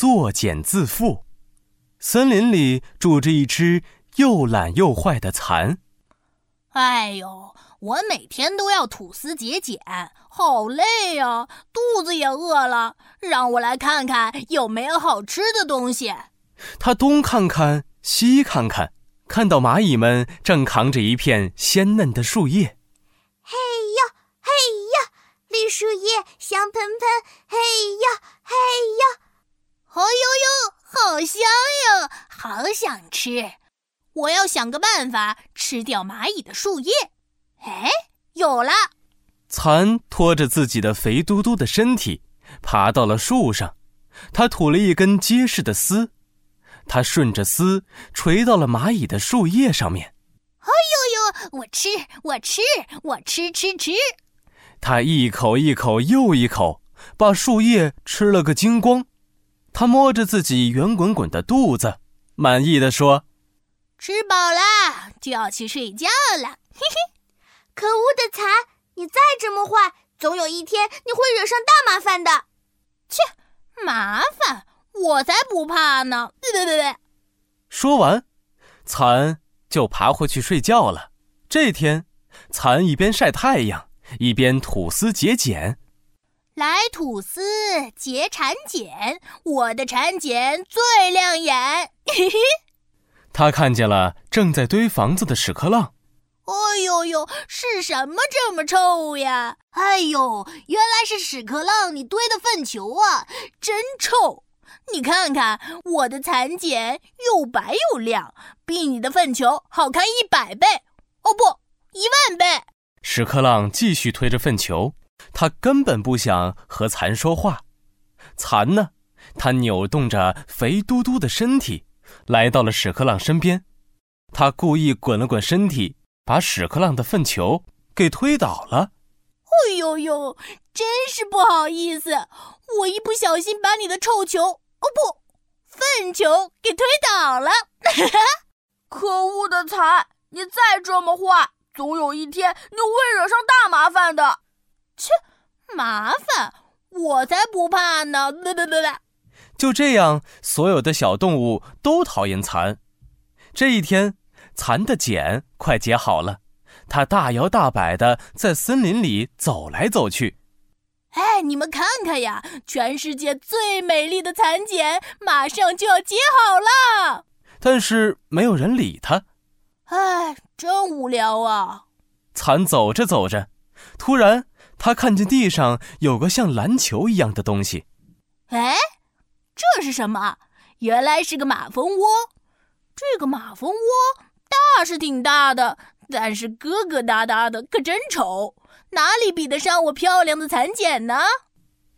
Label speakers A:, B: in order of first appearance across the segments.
A: 作茧自缚。森林里住着一只又懒又坏的蚕。
B: 哎呦，我每天都要吐丝结茧，好累呀，肚子也饿了。让我来看看有没有好吃的东西。
A: 他东看看，西看看，看到蚂蚁们正扛着一片鲜嫩的树叶。
C: 嘿呀，嘿呀，绿树叶香喷喷。嘿呀，
B: 哦呦呦，好香呀，好想吃。我要想个办法吃掉蚂蚁的树叶。哎，有了！
A: 蚕拖着自己的肥嘟嘟的身体，爬到了树上。它吐了一根结实的丝，它顺着丝垂到了蚂蚁的树叶上面。
B: 哎呦呦！我吃，我吃，我吃吃吃！
A: 它一口一口又一口，把树叶吃了个精光。它摸着自己圆滚滚的肚子，满意的说。
B: 吃饱了就要去睡觉了，嘿嘿！
C: 可恶的蚕，你再这么坏，总有一天你会惹上大麻烦的。
B: 切，麻烦我才不怕呢！对对对对。
A: 说完，蚕就爬回去睡觉了。这天，蚕一边晒太阳，一边吐丝结茧。
B: 来吐司结蚕茧，我的蚕茧最亮眼，嘿嘿。
A: 他看见了正在堆房子的屎壳郎。
B: 哎呦呦，是什么这么臭呀？哎呦，原来是屎壳郎你堆的粪球啊，真臭！你看看我的蚕茧又白又亮，比你的粪球好看一百倍，哦不，一万倍。
A: 屎壳郎继续推着粪球，他根本不想和蚕说话。蚕呢？它扭动着肥嘟嘟的身体。来到了屎壳郎身边，他故意滚了滚身体，把屎壳郎的粪球给推倒了。
B: 哎呦呦，真是不好意思，我一不小心把你的臭球，哦不，粪球给推倒了。
D: 可恶的蚕，你再这么坏，总有一天你会惹上大麻烦的。
B: 切，麻烦，我才不怕呢！对对对对。
A: 就这样，所有的小动物都讨厌蚕。这一天，蚕的茧快结好了，它大摇大摆的在森林里走来走去。
B: 哎，你们看看呀，全世界最美丽的蚕茧马上就要结好了。
A: 但是没有人理它。
B: 哎，真无聊啊！
A: 蚕走着走着，突然，它看见地上有个像篮球一样的东西。
B: 哎。这是什么？原来是个马蜂窝。这个马蜂窝大是挺大的，但是疙疙瘩瘩的，可真丑，哪里比得上我漂亮的蚕茧呢？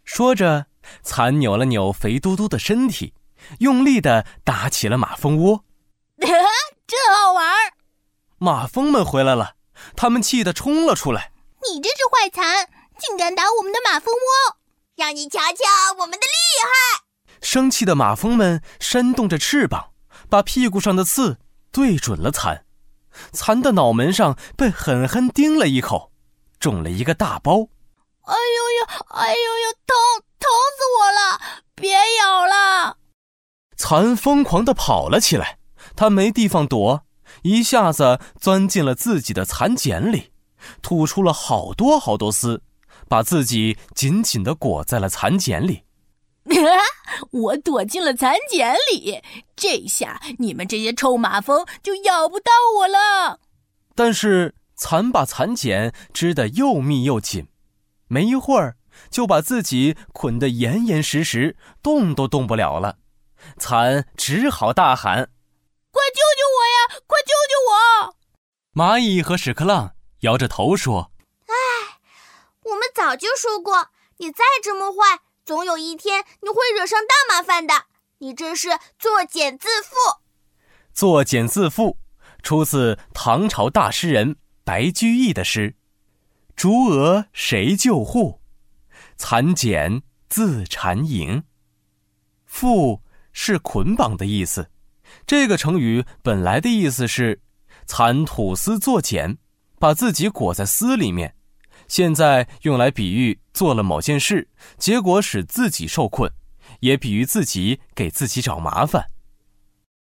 A: 说着，蚕扭了扭肥嘟嘟的身体，用力的打起了马蜂窝。
B: 真好玩！
A: 马蜂们回来了，他们气得冲了出来。
C: 你这只坏蚕，竟敢打我们的马蜂窝！让你瞧瞧我们的厉害！
A: 生气的马蜂们扇动着翅膀，把屁股上的刺对准了蚕。蚕的脑门上被狠狠叮了一口，肿了一个大包。
B: 哎呦呦，哎呦呦，疼，疼死我了！别咬了！
A: 蚕疯狂地跑了起来，它没地方躲，一下子钻进了自己的蚕茧里，吐出了好多好多丝，把自己紧紧地裹在了蚕茧里。
B: 我躲进了蚕茧里，这下你们这些臭马蜂就咬不到我了。
A: 但是蚕把蚕茧织得又密又紧，没一会儿就把自己捆得严严实实，动都动不了了。蚕只好大喊：“
B: 快救救我呀！快救救我！”
A: 蚂蚁和屎壳郎摇着头说：“
C: 哎，我们早就说过，你再这么坏。”总有一天你会惹上大麻烦的，你这是作茧自缚。
A: 作茧自缚，出自唐朝大诗人白居易的诗：“竹蛾谁救护？蚕茧自缠营。”缚是捆绑的意思。这个成语本来的意思是蚕吐丝作茧，把自己裹在丝里面。现在用来比喻做了某件事，结果使自己受困，也比喻自己给自己找麻烦。